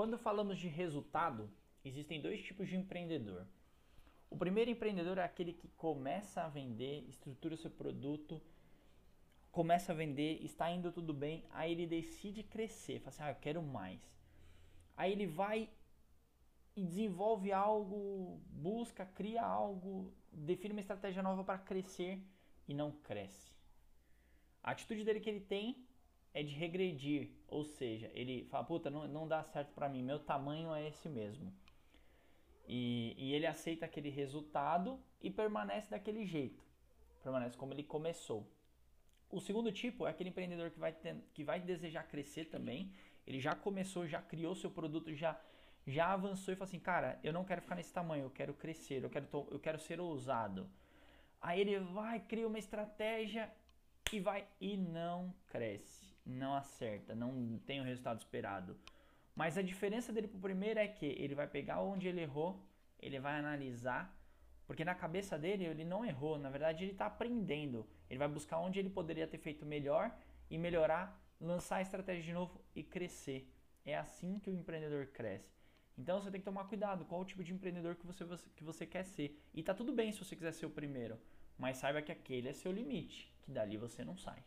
Quando falamos de resultado, existem dois tipos de empreendedor. O primeiro empreendedor é aquele que começa a vender, estrutura seu produto, começa a vender, está indo tudo bem, aí ele decide crescer, fala assim, ah, eu quero mais. Aí ele vai e desenvolve algo, busca, cria algo, define uma estratégia nova para crescer e não cresce. A atitude dele que ele tem é de regredir, ou seja, ele fala, puta, não, não dá certo para mim, meu tamanho é esse mesmo. E, e ele aceita aquele resultado e permanece daquele jeito, permanece como ele começou. O segundo tipo é aquele empreendedor que vai, ter, que vai desejar crescer também, ele já começou, já criou seu produto, já, já avançou e fala assim, cara, eu não quero ficar nesse tamanho, eu quero crescer, eu quero, eu quero ser ousado. Aí ele vai, cria uma estratégia e vai e não cresce não acerta, não tem o resultado esperado. Mas a diferença dele pro primeiro é que ele vai pegar onde ele errou, ele vai analisar, porque na cabeça dele ele não errou, na verdade ele está aprendendo. Ele vai buscar onde ele poderia ter feito melhor e melhorar, lançar a estratégia de novo e crescer. É assim que o empreendedor cresce. Então você tem que tomar cuidado qual o tipo de empreendedor que você, que você quer ser. E tá tudo bem se você quiser ser o primeiro, mas saiba que aquele é seu limite, que dali você não sai.